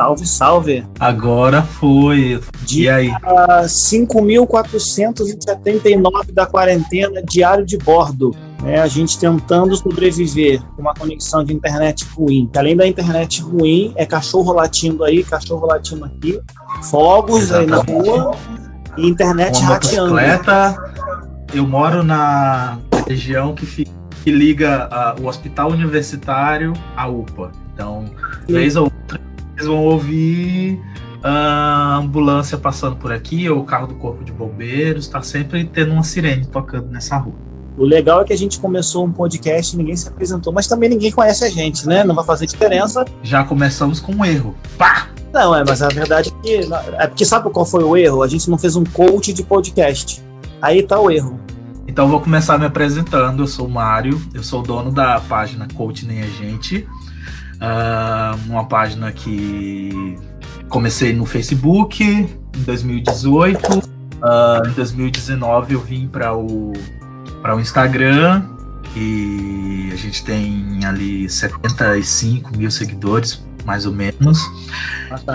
Salve, salve. Agora foi. Dia e aí? 5.479 da quarentena, diário de bordo. É, a gente tentando sobreviver com uma conexão de internet ruim. Além da internet ruim, é cachorro latindo aí, cachorro latindo aqui, fogos Exatamente. aí na rua e internet Uma rateando. Eu moro na região que, fica, que liga uh, o hospital universitário à UPA. Então, vez ou outra, vocês vão ouvir a ambulância passando por aqui, ou o carro do corpo de bombeiros, está sempre tendo uma sirene tocando nessa rua. O legal é que a gente começou um podcast e ninguém se apresentou, mas também ninguém conhece a gente, né? Não vai fazer diferença. Já começamos com um erro. Pá! Não, é, mas a verdade é que. É porque sabe qual foi o erro? A gente não fez um coach de podcast. Aí tá o erro. Então vou começar me apresentando. Eu sou o Mário, eu sou o dono da página Coach Nem a Gente. Uh, uma página que comecei no Facebook em 2018. Uh, ah, em 2019 eu vim para o, o Instagram e a gente tem ali 75 mil seguidores, mais ou menos.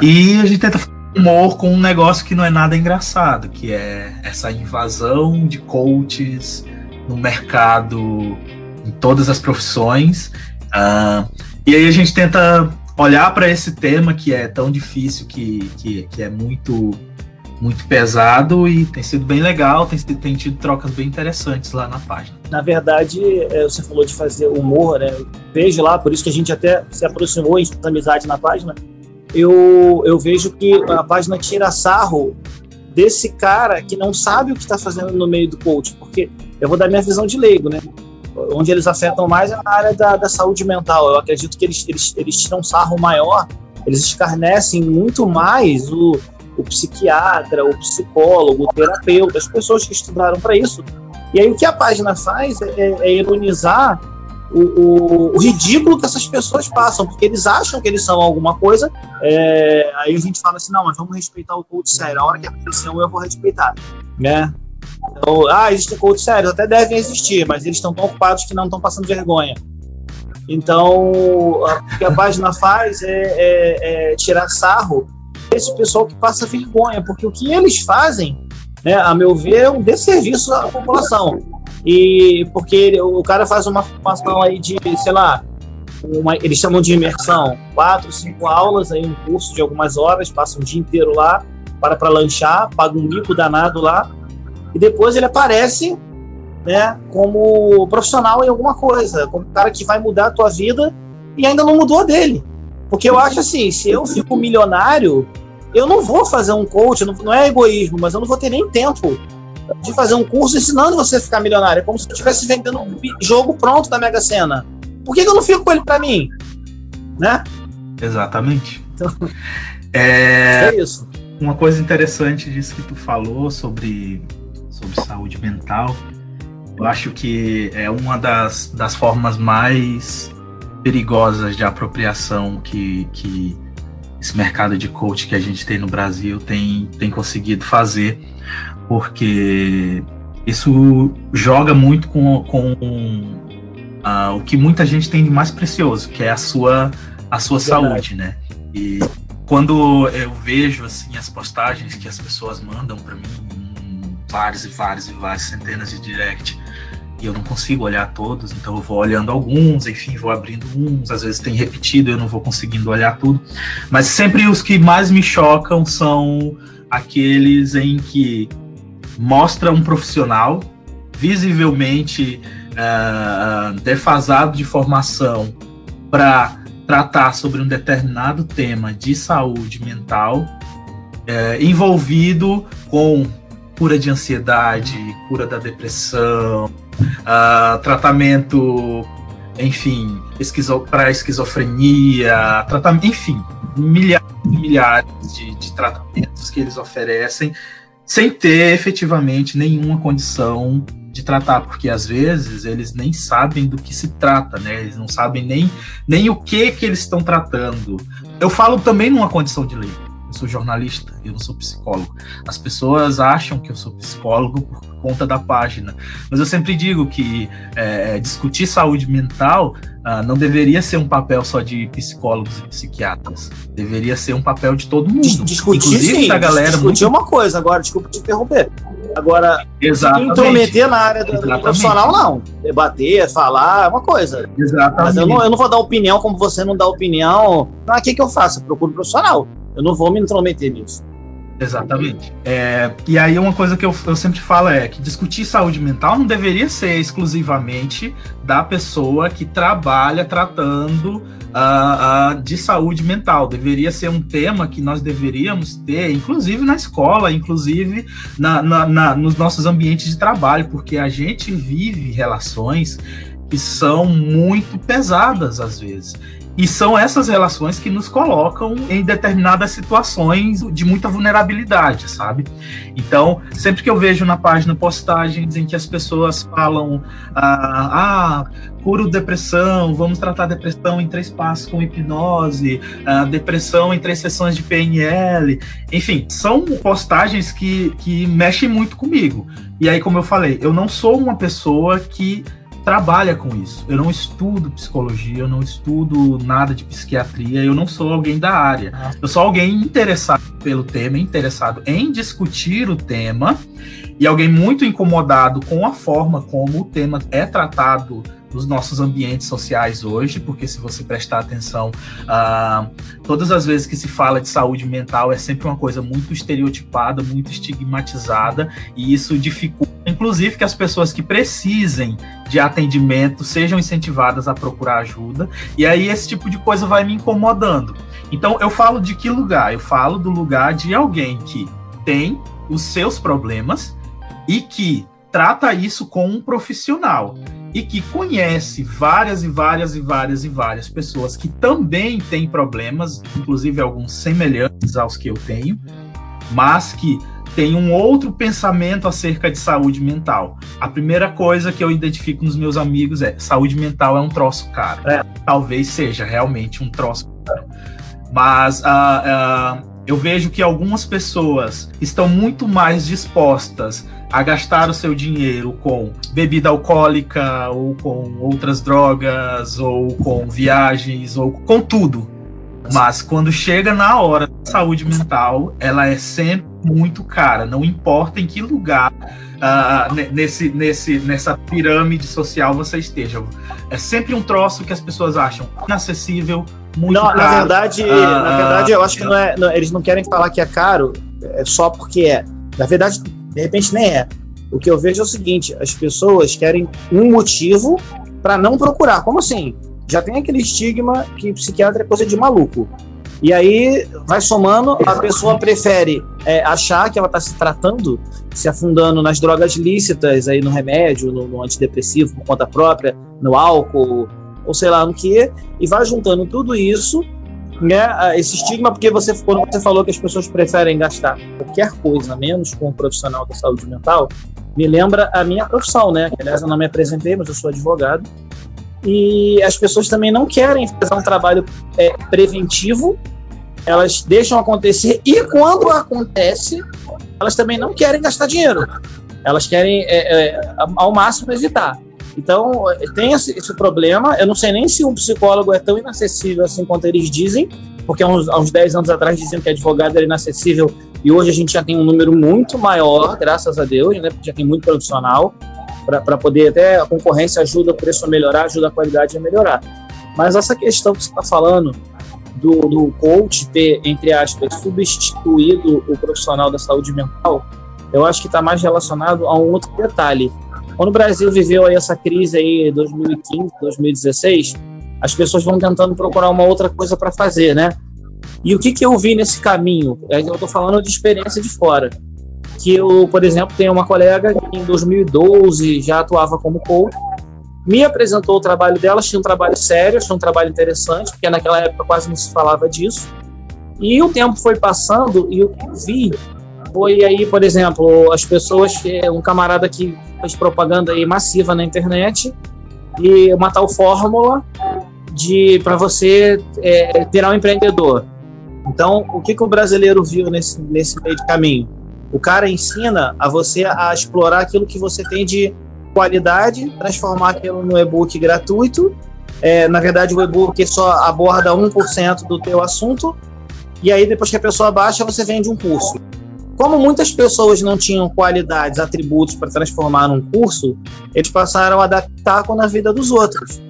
E a gente tenta fazer humor com um negócio que não é nada engraçado, que é essa invasão de coaches no mercado, em todas as profissões. Uh, e aí a gente tenta olhar para esse tema que é tão difícil, que, que, que, é muito muito pesado e tem sido bem legal, tem, tem tido trocas bem interessantes lá na página. Na verdade, é, você falou de fazer humor, né? vejo lá, por isso que a gente até se aproximou em amizade na página. Eu, eu vejo que a página tira sarro desse cara que não sabe o que está fazendo no meio do coach, porque eu vou dar minha visão de leigo, né? Onde eles afetam mais é na área da, da saúde mental. Eu acredito que eles, eles, eles tiram um sarro maior, eles escarnecem muito mais o, o psiquiatra, o psicólogo, o terapeuta, as pessoas que estudaram para isso. E aí o que a página faz é, é, é ironizar o, o, o, ridículo que essas pessoas passam, porque eles acham que eles são alguma coisa. É, aí a gente fala assim: não, mas vamos respeitar o coach sério. A hora que aparecer eu vou respeitar. Né? Então, ah, existem coaches sérios, até devem existir, mas eles estão tão ocupados que não estão passando vergonha. Então, o que a página faz é, é, é tirar sarro desse pessoal que passa vergonha, porque o que eles fazem, né, a meu ver, é um desserviço à população. E porque o cara faz uma formação aí de, sei lá, uma, eles chamam de imersão, quatro, cinco aulas, aí um curso de algumas horas, passa um dia inteiro lá, para para lanchar, paga um mico danado lá, e depois ele aparece né, como profissional em alguma coisa, como um cara que vai mudar a tua vida e ainda não mudou dele. Porque eu acho assim, se eu fico milionário, eu não vou fazer um coach, não, não é egoísmo, mas eu não vou ter nem tempo de fazer um curso ensinando você a ficar milionário. É como se eu estivesse vendendo um jogo pronto da Mega Sena. Por que, que eu não fico com ele para mim? Né? Exatamente. Então, é, é isso. Uma coisa interessante disso que tu falou sobre sobre saúde mental, eu acho que é uma das, das formas mais perigosas de apropriação que, que esse mercado de coach que a gente tem no Brasil tem, tem conseguido fazer, porque isso joga muito com, com uh, o que muita gente tem de mais precioso, que é a sua, a sua saúde, né? E quando eu vejo assim as postagens que as pessoas mandam para mim vários e vários e vários centenas de direct. E eu não consigo olhar todos, então eu vou olhando alguns, enfim, vou abrindo uns, às vezes tem repetido, eu não vou conseguindo olhar tudo, mas sempre os que mais me chocam são aqueles em que mostra um profissional visivelmente uh, defasado de formação para tratar sobre um determinado tema de saúde mental, uh, envolvido com cura de ansiedade, cura da depressão, uh, tratamento, enfim, esquizo para esquizofrenia, tratamento, enfim, milhares e milhares de, de tratamentos que eles oferecem sem ter efetivamente nenhuma condição de tratar, porque às vezes eles nem sabem do que se trata, né? Eles não sabem nem, nem o que que eles estão tratando. Eu falo também numa condição de lei sou jornalista, eu não sou psicólogo. As pessoas acham que eu sou psicólogo por conta da página. Mas eu sempre digo que é, discutir saúde mental ah, não deveria ser um papel só de psicólogos e psiquiatras. Deveria ser um papel de todo mundo. Discutir, Inclusive sim, da galera. Discutir muito... uma coisa, agora, desculpa te interromper. Agora, Exatamente. intrometer na área do, profissional, não. Debater, falar, é uma coisa. Exatamente. Mas eu não, eu não vou dar opinião como você não dá opinião. Ah, o que, que eu faço? Eu procuro profissional. Eu não vou me intrometer nisso. Exatamente. É, e aí uma coisa que eu, eu sempre falo é que discutir saúde mental não deveria ser exclusivamente da pessoa que trabalha tratando uh, uh, de saúde mental. Deveria ser um tema que nós deveríamos ter, inclusive na escola, inclusive na, na, na, nos nossos ambientes de trabalho, porque a gente vive relações que são muito pesadas às vezes. E são essas relações que nos colocam em determinadas situações de muita vulnerabilidade, sabe? Então, sempre que eu vejo na página postagens em que as pessoas falam, ah, ah curo depressão, vamos tratar depressão em três passos com hipnose, ah, depressão em três sessões de PNL, enfim, são postagens que, que mexem muito comigo. E aí, como eu falei, eu não sou uma pessoa que trabalha com isso. Eu não estudo psicologia, eu não estudo nada de psiquiatria, eu não sou alguém da área. Ah. Eu sou alguém interessado pelo tema, interessado em discutir o tema e alguém muito incomodado com a forma como o tema é tratado nos nossos ambientes sociais hoje, porque se você prestar atenção, uh, todas as vezes que se fala de saúde mental é sempre uma coisa muito estereotipada, muito estigmatizada, e isso dificulta, inclusive, que as pessoas que precisem de atendimento sejam incentivadas a procurar ajuda, e aí esse tipo de coisa vai me incomodando. Então, eu falo de que lugar? Eu falo do lugar de alguém que tem os seus problemas e que trata isso com um profissional e que conhece várias e várias e várias e várias pessoas que também têm problemas, inclusive alguns semelhantes aos que eu tenho, mas que tem um outro pensamento acerca de saúde mental. A primeira coisa que eu identifico nos meus amigos é saúde mental é um troço caro. É. Talvez seja realmente um troço caro. Mas uh, uh, eu vejo que algumas pessoas estão muito mais dispostas a gastar o seu dinheiro com bebida alcoólica ou com outras drogas ou com viagens ou com tudo. Mas quando chega na hora da saúde mental, ela é sempre muito cara, não importa em que lugar uh, nesse, nesse, nessa pirâmide social você esteja. É sempre um troço que as pessoas acham inacessível, muito não, caro. Na verdade, uh, na verdade, eu acho que não é, não, eles não querem falar que é caro é só porque é. Na verdade, de repente nem é. O que eu vejo é o seguinte: as pessoas querem um motivo para não procurar. Como assim? Já tem aquele estigma que psiquiatra é coisa de maluco. E aí vai somando, a pessoa prefere é, achar que ela está se tratando, se afundando nas drogas lícitas, aí no remédio, no, no, antidepressivo por conta própria, no álcool, ou sei lá no que, e vai juntando tudo isso né, esse estigma, porque você, quando você falou que as pessoas preferem gastar qualquer coisa, menos com um profissional da saúde mental, me lembra a minha profissão, né? Aliás, eu não me apresentei, mas eu sou advogado. E as pessoas também não querem fazer um trabalho é, preventivo, elas deixam acontecer, e quando acontece, elas também não querem gastar dinheiro. Elas querem, é, é, ao máximo, evitar. Então, tem esse, esse, problema. Eu não sei nem se um psicólogo é tão inacessível assim quanto eles dizem, porque há uns, há uns 10 anos atrás diziam que advogado era inacessível e hoje a gente já tem um número muito maior, graças a Deus, né? Porque já tem muito profissional para poder até a concorrência ajuda o preço a melhorar, ajuda a qualidade a melhorar. Mas essa questão que você está falando do, do coach ter, entre aspas, substituído o profissional da saúde mental, eu acho que está mais relacionado a um outro detalhe quando o Brasil viveu aí essa crise aí 2015, 2016, as pessoas vão tentando procurar uma outra coisa para fazer, né? E o que, que eu vi nesse caminho? Eu estou falando de experiência de fora. Que eu, por exemplo, tenho uma colega que em 2012 já atuava como coach, me apresentou o trabalho dela, tinha um trabalho sério, tinha um trabalho interessante, porque naquela época quase não se falava disso. E o tempo foi passando e eu vi foi aí, por exemplo, as pessoas, um camarada que fez propaganda aí massiva na internet e uma tal fórmula de para você é, um empreendedor. Então, o que, que o brasileiro viu nesse, nesse meio de caminho? O cara ensina a você a explorar aquilo que você tem de qualidade, transformar aquilo no e-book gratuito. É, na verdade, o e-book só aborda 1% do teu assunto, e aí depois que a pessoa baixa, você vende um curso. Como muitas pessoas não tinham qualidades, atributos para transformar num curso, eles passaram a adaptar com a vida dos outros.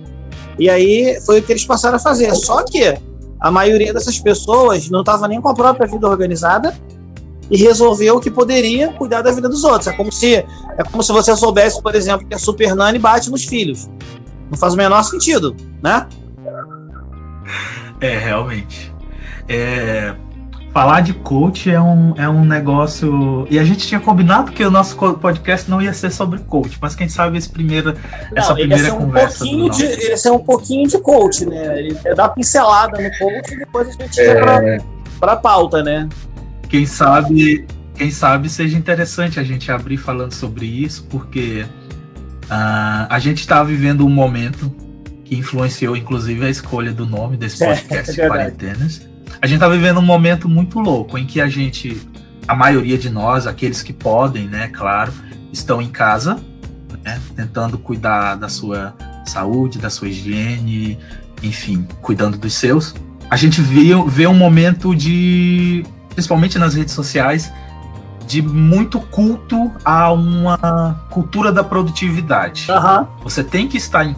E aí foi o que eles passaram a fazer. Só que a maioria dessas pessoas não estava nem com a própria vida organizada e resolveu que poderia cuidar da vida dos outros. É como se é como se você soubesse, por exemplo, que a Super Nani bate nos filhos. Não faz o menor sentido, né? É, realmente. É, falar de coach é um, é um negócio. E a gente tinha combinado que o nosso podcast não ia ser sobre coach, mas quem sabe esse primeiro, não, essa primeira um conversa. Pouquinho de, ele é um pouquinho de coach, né? Ele é dar pincelada no coach e depois a gente é... para pra pauta, né? Quem sabe, quem sabe seja interessante a gente abrir falando sobre isso, porque uh, a gente está vivendo um momento que influenciou inclusive a escolha do nome desse podcast é, é Quarentenas a gente tá vivendo um momento muito louco em que a gente, a maioria de nós, aqueles que podem, né, claro, estão em casa, né, tentando cuidar da sua saúde, da sua higiene, enfim, cuidando dos seus. A gente vê, vê um momento de, principalmente nas redes sociais, de muito culto a uma cultura da produtividade. Uhum. Você tem que estar em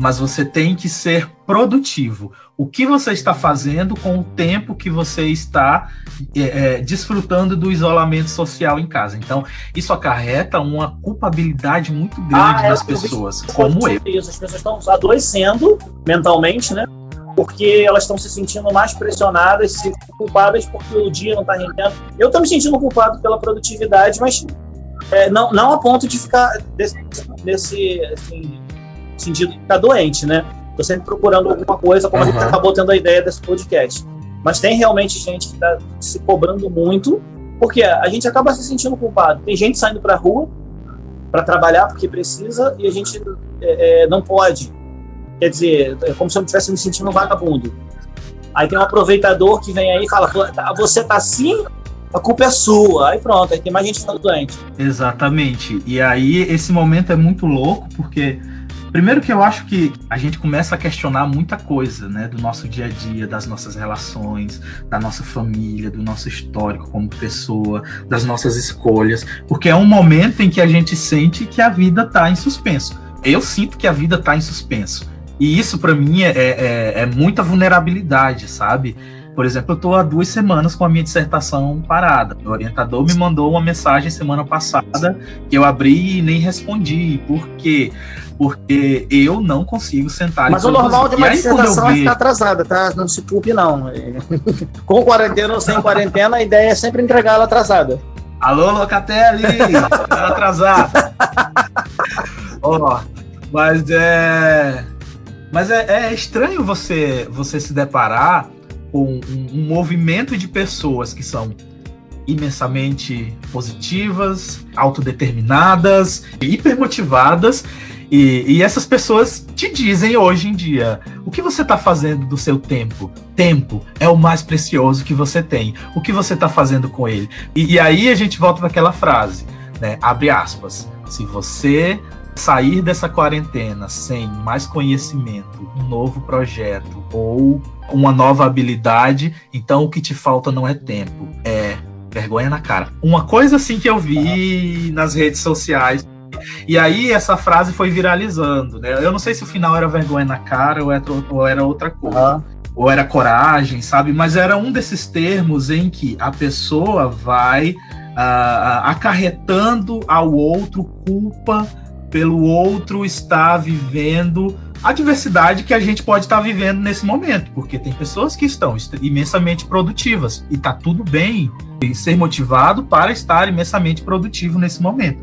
mas você tem que ser produtivo. O que você está fazendo com o tempo que você está é, é, desfrutando do isolamento social em casa? Então, isso acarreta uma culpabilidade muito grande ah, é, nas pessoas, como eu. Isso. As pessoas estão adoecendo mentalmente, né? Porque elas estão se sentindo mais pressionadas, se culpadas porque o dia não está rendendo. Eu estou me sentindo culpado pela produtividade, mas é, não, não a ponto de ficar desse, desse assim, sentido de ficar doente, né? Tô sempre procurando alguma coisa, como uhum. a gente acabou tendo a ideia desse podcast. Mas tem realmente gente que está se cobrando muito, porque a gente acaba se sentindo culpado. Tem gente saindo para a rua para trabalhar porque precisa e a gente é, é, não pode. Quer dizer, é como se eu estivesse me sentindo um vagabundo. Aí tem um aproveitador que vem aí e fala: tá, você tá assim, a culpa é sua. Aí pronto, aí tem mais gente ficando doente. Exatamente. E aí esse momento é muito louco porque Primeiro que eu acho que a gente começa a questionar muita coisa, né, do nosso dia a dia, das nossas relações, da nossa família, do nosso histórico como pessoa, das nossas escolhas, porque é um momento em que a gente sente que a vida está em suspenso. Eu sinto que a vida está em suspenso. E isso para mim é, é, é, muita vulnerabilidade, sabe? Por exemplo, eu estou há duas semanas com a minha dissertação parada. O orientador me mandou uma mensagem semana passada que eu abri e nem respondi. Por quê? porque eu não consigo sentar. Mas o normal de uma dissertação é ficar atrasada, tá? Não se culpe, não. Com quarentena ou sem quarentena, a ideia é sempre entregar ela atrasada. Alô, Locatelli! tá atrasada. Ó, oh, mas é. Mas é, é, estranho você, você se deparar com um, um movimento de pessoas que são imensamente positivas, autodeterminadas, hipermotivadas e, e essas pessoas te dizem hoje em dia: o que você está fazendo do seu tempo? Tempo é o mais precioso que você tem. O que você está fazendo com ele? E, e aí a gente volta naquela frase, né? Abre aspas. Se você sair dessa quarentena sem mais conhecimento, um novo projeto ou uma nova habilidade, então o que te falta não é tempo, é vergonha na cara. Uma coisa assim que eu vi nas redes sociais e aí essa frase foi viralizando, né? Eu não sei se o final era vergonha na cara ou era, ou era outra coisa. Uhum. Ou era coragem, sabe? Mas era um desses termos em que a pessoa vai uh, acarretando ao outro culpa pelo outro estar vivendo a diversidade que a gente pode estar vivendo nesse momento, porque tem pessoas que estão imensamente produtivas e tá tudo bem ser motivado para estar imensamente produtivo nesse momento.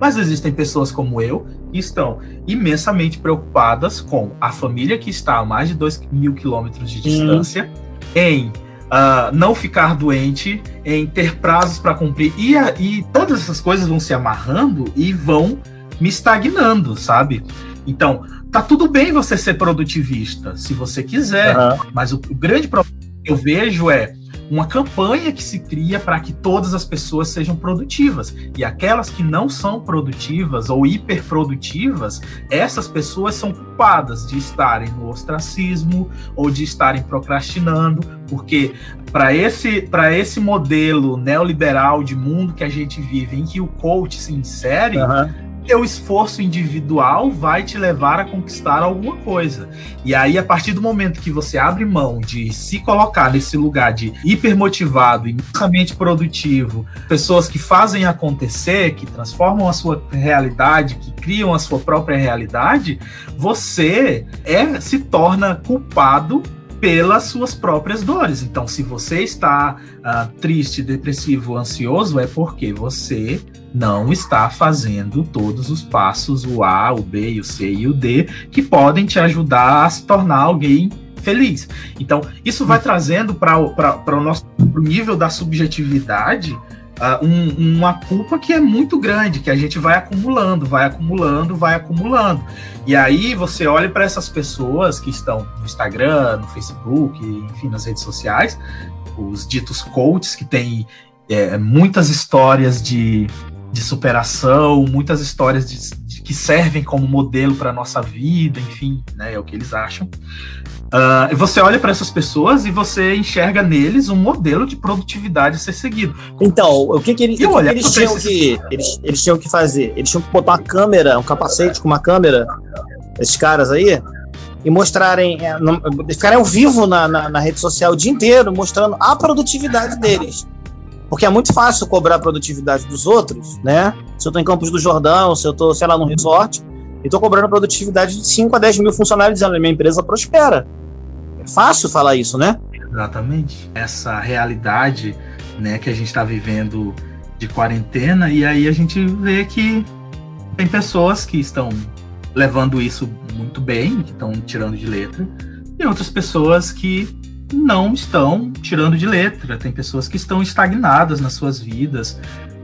Mas existem pessoas como eu que estão imensamente preocupadas com a família que está a mais de 2 mil quilômetros de distância, em uh, não ficar doente, em ter prazos para cumprir. E, e todas essas coisas vão se amarrando e vão me estagnando, sabe? Então, tá tudo bem você ser produtivista, se você quiser, uhum. mas o, o grande problema eu vejo é uma campanha que se cria para que todas as pessoas sejam produtivas. E aquelas que não são produtivas ou hiperprodutivas, essas pessoas são culpadas de estarem no ostracismo ou de estarem procrastinando, porque para esse, esse modelo neoliberal de mundo que a gente vive, em que o coach se insere, uhum teu esforço individual vai te levar a conquistar alguma coisa. E aí, a partir do momento que você abre mão de se colocar nesse lugar de hipermotivado, imensamente produtivo, pessoas que fazem acontecer, que transformam a sua realidade, que criam a sua própria realidade, você é se torna culpado pelas suas próprias dores. Então, se você está uh, triste, depressivo, ansioso, é porque você não está fazendo todos os passos, o A, o B, o C e o D, que podem te ajudar a se tornar alguém feliz. Então, isso vai trazendo para o nosso nível da subjetividade uh, um, uma culpa que é muito grande, que a gente vai acumulando, vai acumulando, vai acumulando. E aí você olha para essas pessoas que estão no Instagram, no Facebook, enfim, nas redes sociais, os ditos coaches que têm é, muitas histórias de, de superação, muitas histórias de, de que servem como modelo para a nossa vida, enfim, né, é o que eles acham. Uh, você olha para essas pessoas e você enxerga neles um modelo de produtividade a ser seguido. Então, o que, que, eles, o que, eles tinham que eles, eles tinham que fazer? Eles tinham que botar uma câmera, um capacete com uma câmera, esses caras aí, e mostrarem, é, ficarem ao vivo na, na, na, rede social o dia inteiro, mostrando a produtividade deles. Porque é muito fácil cobrar a produtividade dos outros, né? Se eu estou em Campos do Jordão, se eu estou, sei lá, num resort, e estou cobrando produtividade de 5 a 10 mil funcionários, dizendo minha empresa prospera. É fácil falar isso, né? Exatamente. Essa realidade né, que a gente está vivendo de quarentena, e aí a gente vê que tem pessoas que estão levando isso muito bem, que estão tirando de letra, e outras pessoas que não estão tirando de letra. Tem pessoas que estão estagnadas nas suas vidas,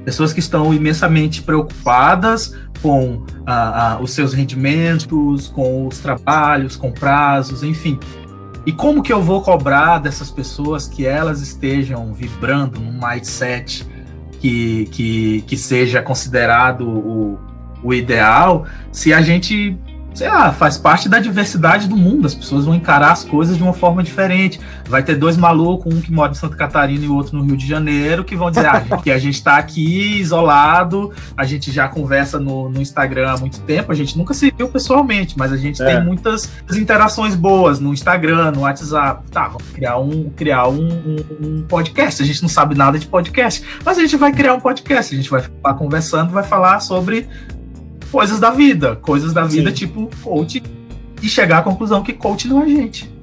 pessoas que estão imensamente preocupadas com ah, ah, os seus rendimentos, com os trabalhos, com prazos, enfim. E como que eu vou cobrar dessas pessoas que elas estejam vibrando num mindset que, que, que seja considerado o, o ideal, se a gente sei lá, faz parte da diversidade do mundo. As pessoas vão encarar as coisas de uma forma diferente. Vai ter dois malucos, um que mora em Santa Catarina e o outro no Rio de Janeiro, que vão dizer ah, que a gente está aqui isolado, a gente já conversa no, no, Instagram há muito tempo, a gente nunca se viu pessoalmente, mas a gente é. tem muitas interações boas no Instagram, no WhatsApp. Tá, vamos criar um, criar um, um, um podcast. A gente não sabe nada de podcast, mas a gente vai criar um podcast. A gente vai ficar conversando, vai falar sobre coisas da vida, coisas da vida Sim. tipo coach e chegar à conclusão que coach não é gente.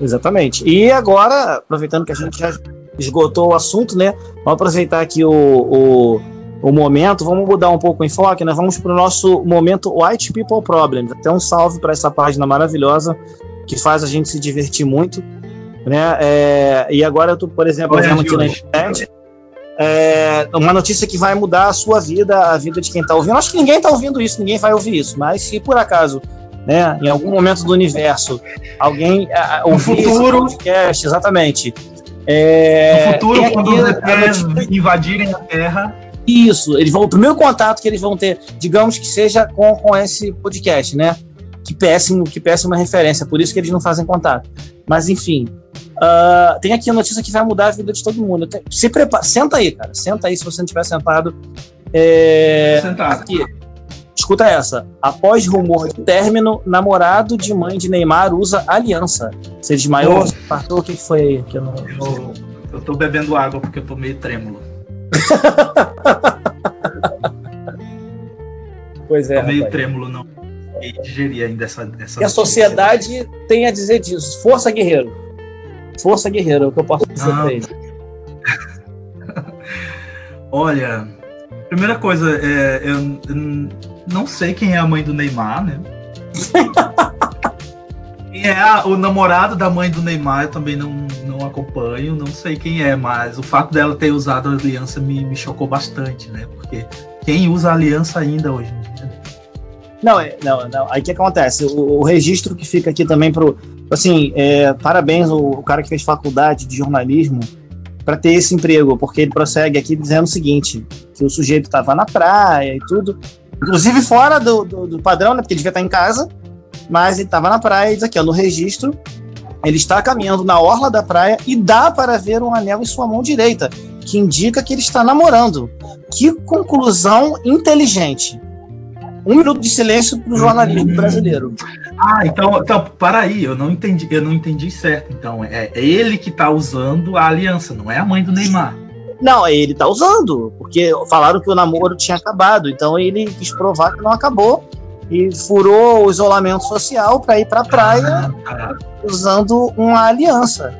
Exatamente. E agora, aproveitando que a gente já esgotou o assunto, né? Vamos aproveitar aqui o, o, o momento, vamos mudar um pouco o enfoque, né? Vamos para o nosso momento White People Problems. Até um salve para essa página maravilhosa que faz a gente se divertir muito. Né? É, e agora eu tô, por exemplo, vendo aqui na internet é, uma notícia que vai mudar a sua vida, a vida de quem está ouvindo. Acho que ninguém está ouvindo isso, ninguém vai ouvir isso, mas se por acaso, né, em algum momento do universo, alguém ouvir futuro, podcast, exatamente. É, no futuro, quando os ETs invadirem a Terra. Isso, eles vão, o primeiro contato que eles vão ter, digamos que seja com, com esse podcast, né? Que péssimo, que péssima referência, por isso que eles não fazem contato. Mas enfim, Uh, tem aqui a notícia que vai mudar a vida de todo mundo. Se prepara, senta aí, cara. Senta aí se você não estiver sentado. É, Sentado. Aqui. Escuta essa. Após rumor de término, namorado de mãe de Neymar usa aliança. Você desmaiou? Oh. Partou? O que foi aí? Que eu, não, não... eu tô bebendo água porque eu tô meio trêmulo. pois é. Tô meio rapaz. trêmulo, não. E digerir ainda essa. essa e a sociedade tem a dizer disso. Força, guerreiro. Força guerreira, é o que eu posso dizer ah. pra ele. Olha, primeira coisa, é, eu, eu, não sei quem é a mãe do Neymar, né? quem é a, o namorado da mãe do Neymar, eu também não, não acompanho, não sei quem é, mas o fato dela ter usado a aliança me, me chocou bastante, né? Porque quem usa aliança ainda hoje em dia? Não, é, não, não. Aí o que acontece? O, o, registro que fica aqui também pro. Assim, é, parabéns o, o cara que fez faculdade de jornalismo para ter esse emprego, porque ele prossegue aqui dizendo o seguinte: que o sujeito estava na praia e tudo, inclusive fora do, do, do, padrão, né? Porque ele devia estar em casa, mas ele estava na praia e diz aqui, ó, no registro, ele está caminhando na orla da praia e dá para ver um anel em sua mão direita, que indica que ele está namorando. Que conclusão inteligente. Um minuto de silêncio para o jornalismo brasileiro. Ah, então, então, para aí, eu não entendi, eu não entendi certo. Então, é, é ele que está usando a aliança, não é a mãe do Neymar. Não, ele está usando, porque falaram que o namoro tinha acabado, então ele quis provar que não acabou e furou o isolamento social para ir para a praia ah, tá. usando uma aliança.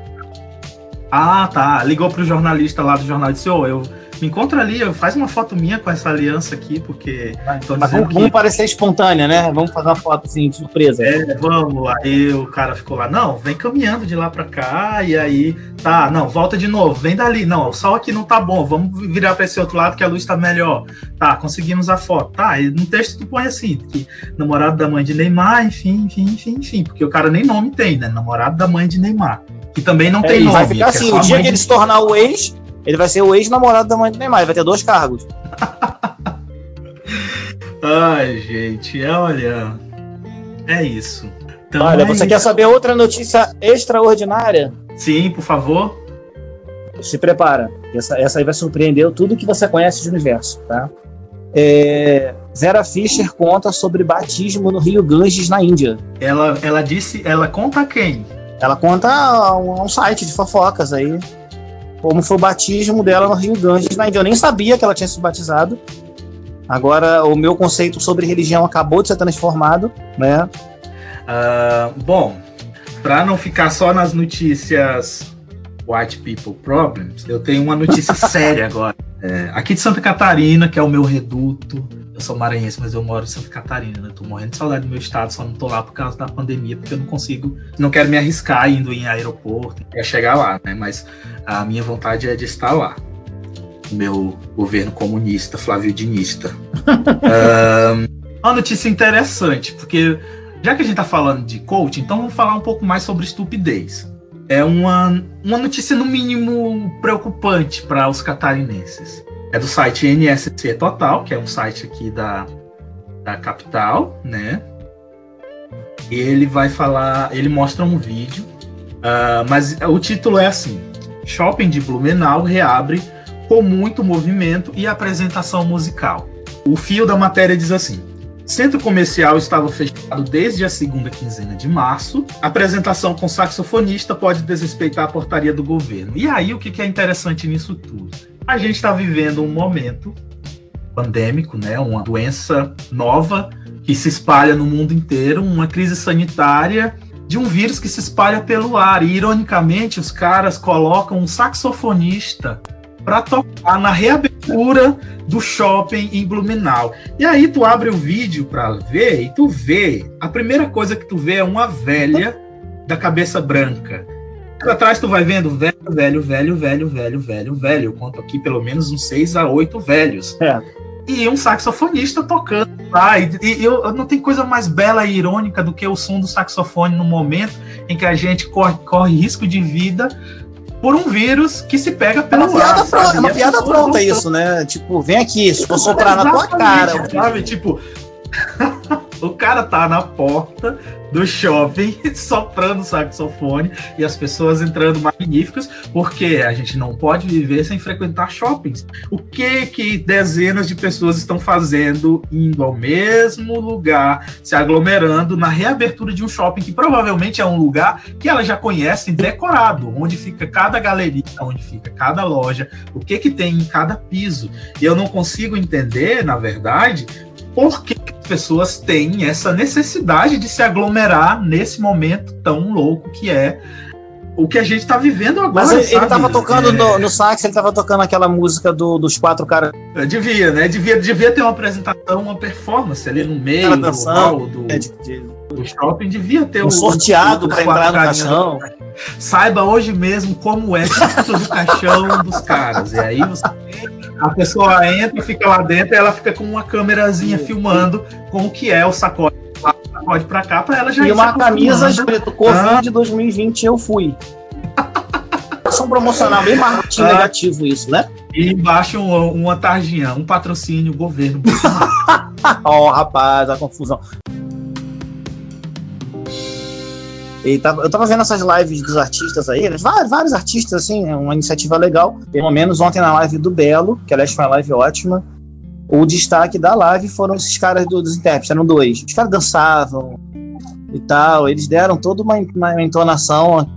Ah, tá. Ligou pro jornalista lá do jornal e disse: Ô, oh, eu me encontra ali, faz uma foto minha com essa aliança aqui, porque. Mas, mas vamos, que... vamos, parecer espontânea, né? Vamos fazer uma foto assim, de surpresa. É, vamos. Aí o cara ficou lá, não, vem caminhando de lá pra cá, e aí, tá, não, volta de novo, vem dali. Não, o sol aqui não tá bom, vamos virar pra esse outro lado que a luz tá melhor. Tá, conseguimos a foto. Tá, e no texto tu põe assim, que namorado da mãe de Neymar, enfim, enfim, enfim, enfim, porque o cara nem nome tem, né? Namorado da mãe de Neymar. Que também não é, tem nome. Vai ficar é assim, é o dia que ele se tornar o ex ele vai ser o ex-namorado da mãe do Neymar, ele vai ter dois cargos. Ai, gente, olha. É isso. Então, olha, é você isso. quer saber outra notícia extraordinária? Sim, por favor. Se prepara. Essa, essa aí vai surpreender tudo que você conhece do universo, tá? É, Vera Fischer conta sobre batismo no Rio Ganges, na Índia. Ela, ela disse, ela conta quem? Ela conta um, um site de fofocas aí como foi o batismo dela no Rio Ganges na Índia. Eu nem sabia que ela tinha se batizado. Agora, o meu conceito sobre religião acabou de ser transformado, né? Uh, bom, para não ficar só nas notícias White People Problems, eu tenho uma notícia séria agora. É, aqui de Santa Catarina, que é o meu reduto, eu sou maranhense, mas eu moro em Santa Catarina, né? Tô morrendo de saudade do meu estado, só não tô lá por causa da pandemia, porque eu não consigo, não quero me arriscar indo em aeroporto, é chegar lá, né? Mas a minha vontade é de estar lá. O meu governo comunista, Flávio Dinista. um, uma notícia interessante, porque já que a gente tá falando de coach, então vamos falar um pouco mais sobre estupidez. É uma, uma notícia, no mínimo, preocupante para os catarinenses é do site NSC Total, que é um site aqui da, da capital, né? Ele vai falar, ele mostra um vídeo, uh, mas o título é assim: Shopping de Blumenau reabre com muito movimento e apresentação musical. O fio da matéria diz assim: Centro comercial estava fechado desde a segunda quinzena de março. Apresentação com saxofonista pode desrespeitar a portaria do governo. E aí, o que é interessante nisso tudo? A gente está vivendo um momento pandêmico, né? Uma doença nova que se espalha no mundo inteiro, uma crise sanitária de um vírus que se espalha pelo ar. E ironicamente, os caras colocam um saxofonista para tocar na reabertura do shopping em Blumenau. E aí tu abre o vídeo para ver e tu vê, a primeira coisa que tu vê é uma velha da cabeça branca atrás tu vai vendo velho, velho, velho, velho, velho, velho, velho. Eu conto aqui pelo menos uns seis a oito velhos. É. E um saxofonista tocando lá. E, e eu, não tem coisa mais bela e irônica do que o som do saxofone no momento em que a gente corre, corre risco de vida por um vírus que se pega pela é uma piada, pronta, é uma piada pronta isso, né? Tipo, vem aqui, se for soprar na tua cara. Sabe? Tipo, o cara tá na porta do shopping soprando saxofone e as pessoas entrando magníficas, porque a gente não pode viver sem frequentar shoppings. O que que dezenas de pessoas estão fazendo indo ao mesmo lugar, se aglomerando na reabertura de um shopping que provavelmente é um lugar que elas já conhecem decorado, onde fica cada galeria, onde fica cada loja, o que que tem em cada piso. E eu não consigo entender, na verdade, por que as pessoas têm essa necessidade de se aglomerar nesse momento tão louco que é o que a gente está vivendo agora. Mas ele, sabe? ele tava tocando é... no, no, sax, ele tava tocando aquela música do, dos quatro caras. Devia, né? Devia, devia ter uma apresentação, uma performance ali no meio do, hall, do, é, de, de, do shopping. Devia ter um, um sorteado para entrar no caixão. Saiba hoje mesmo como é dentro do caixão dos caras. E aí você A pessoa entra, fica lá dentro e ela fica com uma câmerazinha filmando com o que é o sacode sacode pra cá, pra ela já E uma camisa escrito Covid ah. 2020 eu fui. Ação promocional bem marketing ah. negativo isso, né? E embaixo uma, uma tarjinha, um patrocínio, governo. Ó, oh, rapaz, a confusão. E tava, eu tava vendo essas lives dos artistas aí, vários, vários artistas, assim, é uma iniciativa legal. Pelo menos ontem na live do Belo, que aliás foi uma live ótima, o destaque da live foram esses caras do, dos intérpretes, eram dois. Os caras dançavam e tal, eles deram toda uma, uma entonação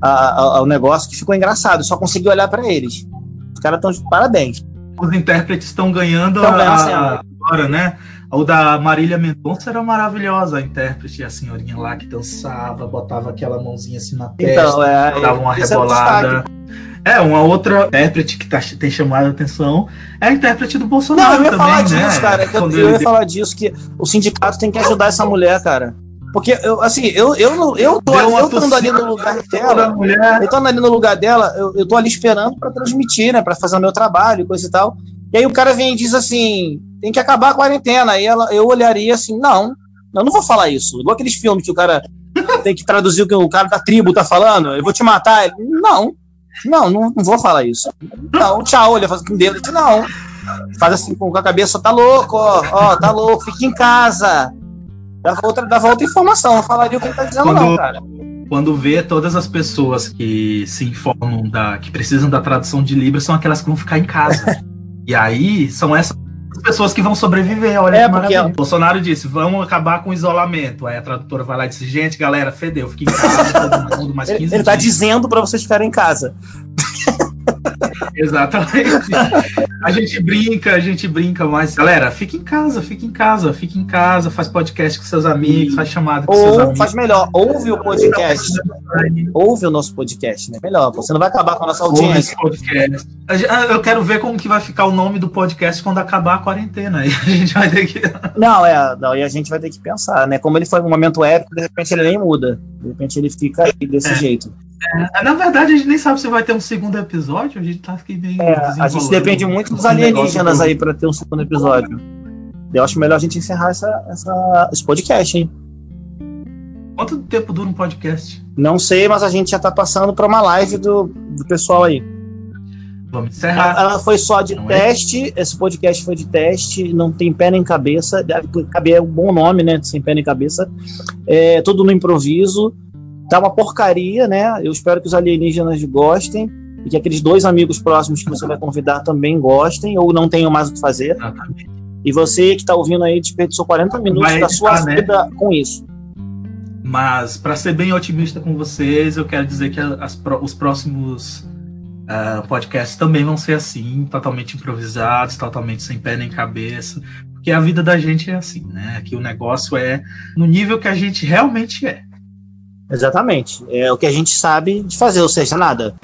ao negócio que ficou engraçado, só consegui olhar para eles. Os caras estão de parabéns. Os intérpretes estão ganhando, ganhando a, agora, né? O da Marília Mendonça era maravilhosa, a intérprete, a senhorinha lá que dançava, botava aquela mãozinha assim na testa, então, é, dava uma rebolada. É, uma outra intérprete que tá, tem chamado a atenção é a intérprete do Bolsonaro. Não, eu ia também, falar né? disso, cara. Que eu, eu ia falar disso, que o sindicato tem que ajudar essa mulher, cara. Porque, eu, assim, eu, eu, eu, tô, eu tô ali no lugar dela. Eu tô ali no lugar dela, eu, eu tô ali esperando para transmitir, né? Pra fazer o meu trabalho, coisa e tal. E aí o cara vem e diz assim: tem que acabar a quarentena. Aí ela, eu olharia assim: não, eu não vou falar isso. Igual aqueles filmes que o cara tem que traduzir o que o cara da tribo tá falando. Eu vou te matar. Não, não, não, não vou falar isso. Não, tchau. Ele faz com o dedo. Não. Faz assim com a cabeça: tá louco, ó, ó tá louco, fica em casa. Dava outra, dava outra informação. Não falaria o que ele tá dizendo, Quando... não, cara quando vê todas as pessoas que se informam da que precisam da tradução de Libras são aquelas que vão ficar em casa. E aí são essas pessoas que vão sobreviver. Olha é, que maravilha. Porque... Bolsonaro disse: vamos acabar com o isolamento. Aí a tradutora vai lá e disse: gente, galera, fedeu, fique em casa, todo mundo mais 15 Ele, ele tá dizendo para vocês ficarem em casa. Exatamente. A gente brinca, a gente brinca, mas galera, fique em casa, fique em casa, fique em casa, faz podcast com seus amigos, faz chamada com Ou seus amigos. faz melhor, ouve o podcast. ouve o nosso podcast, né? Melhor, você não vai acabar com a nossa audiência. Eu quero ver como que vai ficar o nome do podcast quando acabar a quarentena. Aí a gente vai ter que. Não, é, não, e a gente vai ter que pensar, né? Como ele foi um momento épico, de repente ele nem muda. De repente ele fica aí desse é. jeito. É, na verdade, a gente nem sabe se vai ter um segundo episódio, a gente tá aqui bem. É, a gente depende muito dos alienígenas aí para ter um segundo episódio. Eu acho melhor a gente encerrar essa, essa, esse podcast, hein? Quanto tempo dura um podcast? Não sei, mas a gente já tá passando para uma live do, do pessoal aí. Vamos encerrar. Ela foi só de não é? teste, é? esse podcast foi de teste, não tem pé nem cabeça. Cabe é um bom nome, né? Sem pé nem cabeça. É, tudo no improviso. Tá uma porcaria, né? Eu espero que os alienígenas gostem e que aqueles dois amigos próximos que você vai convidar também gostem ou não tenham mais o que fazer. E você que está ouvindo aí desperdiçou 40 minutos vai da sua vida né? com isso. Mas, para ser bem otimista com vocês, eu quero dizer que as, os próximos uh, podcasts também vão ser assim, totalmente improvisados, totalmente sem pé nem cabeça, porque a vida da gente é assim, né? Que o negócio é no nível que a gente realmente é. Exatamente. É o que a gente sabe de fazer, ou seja, nada.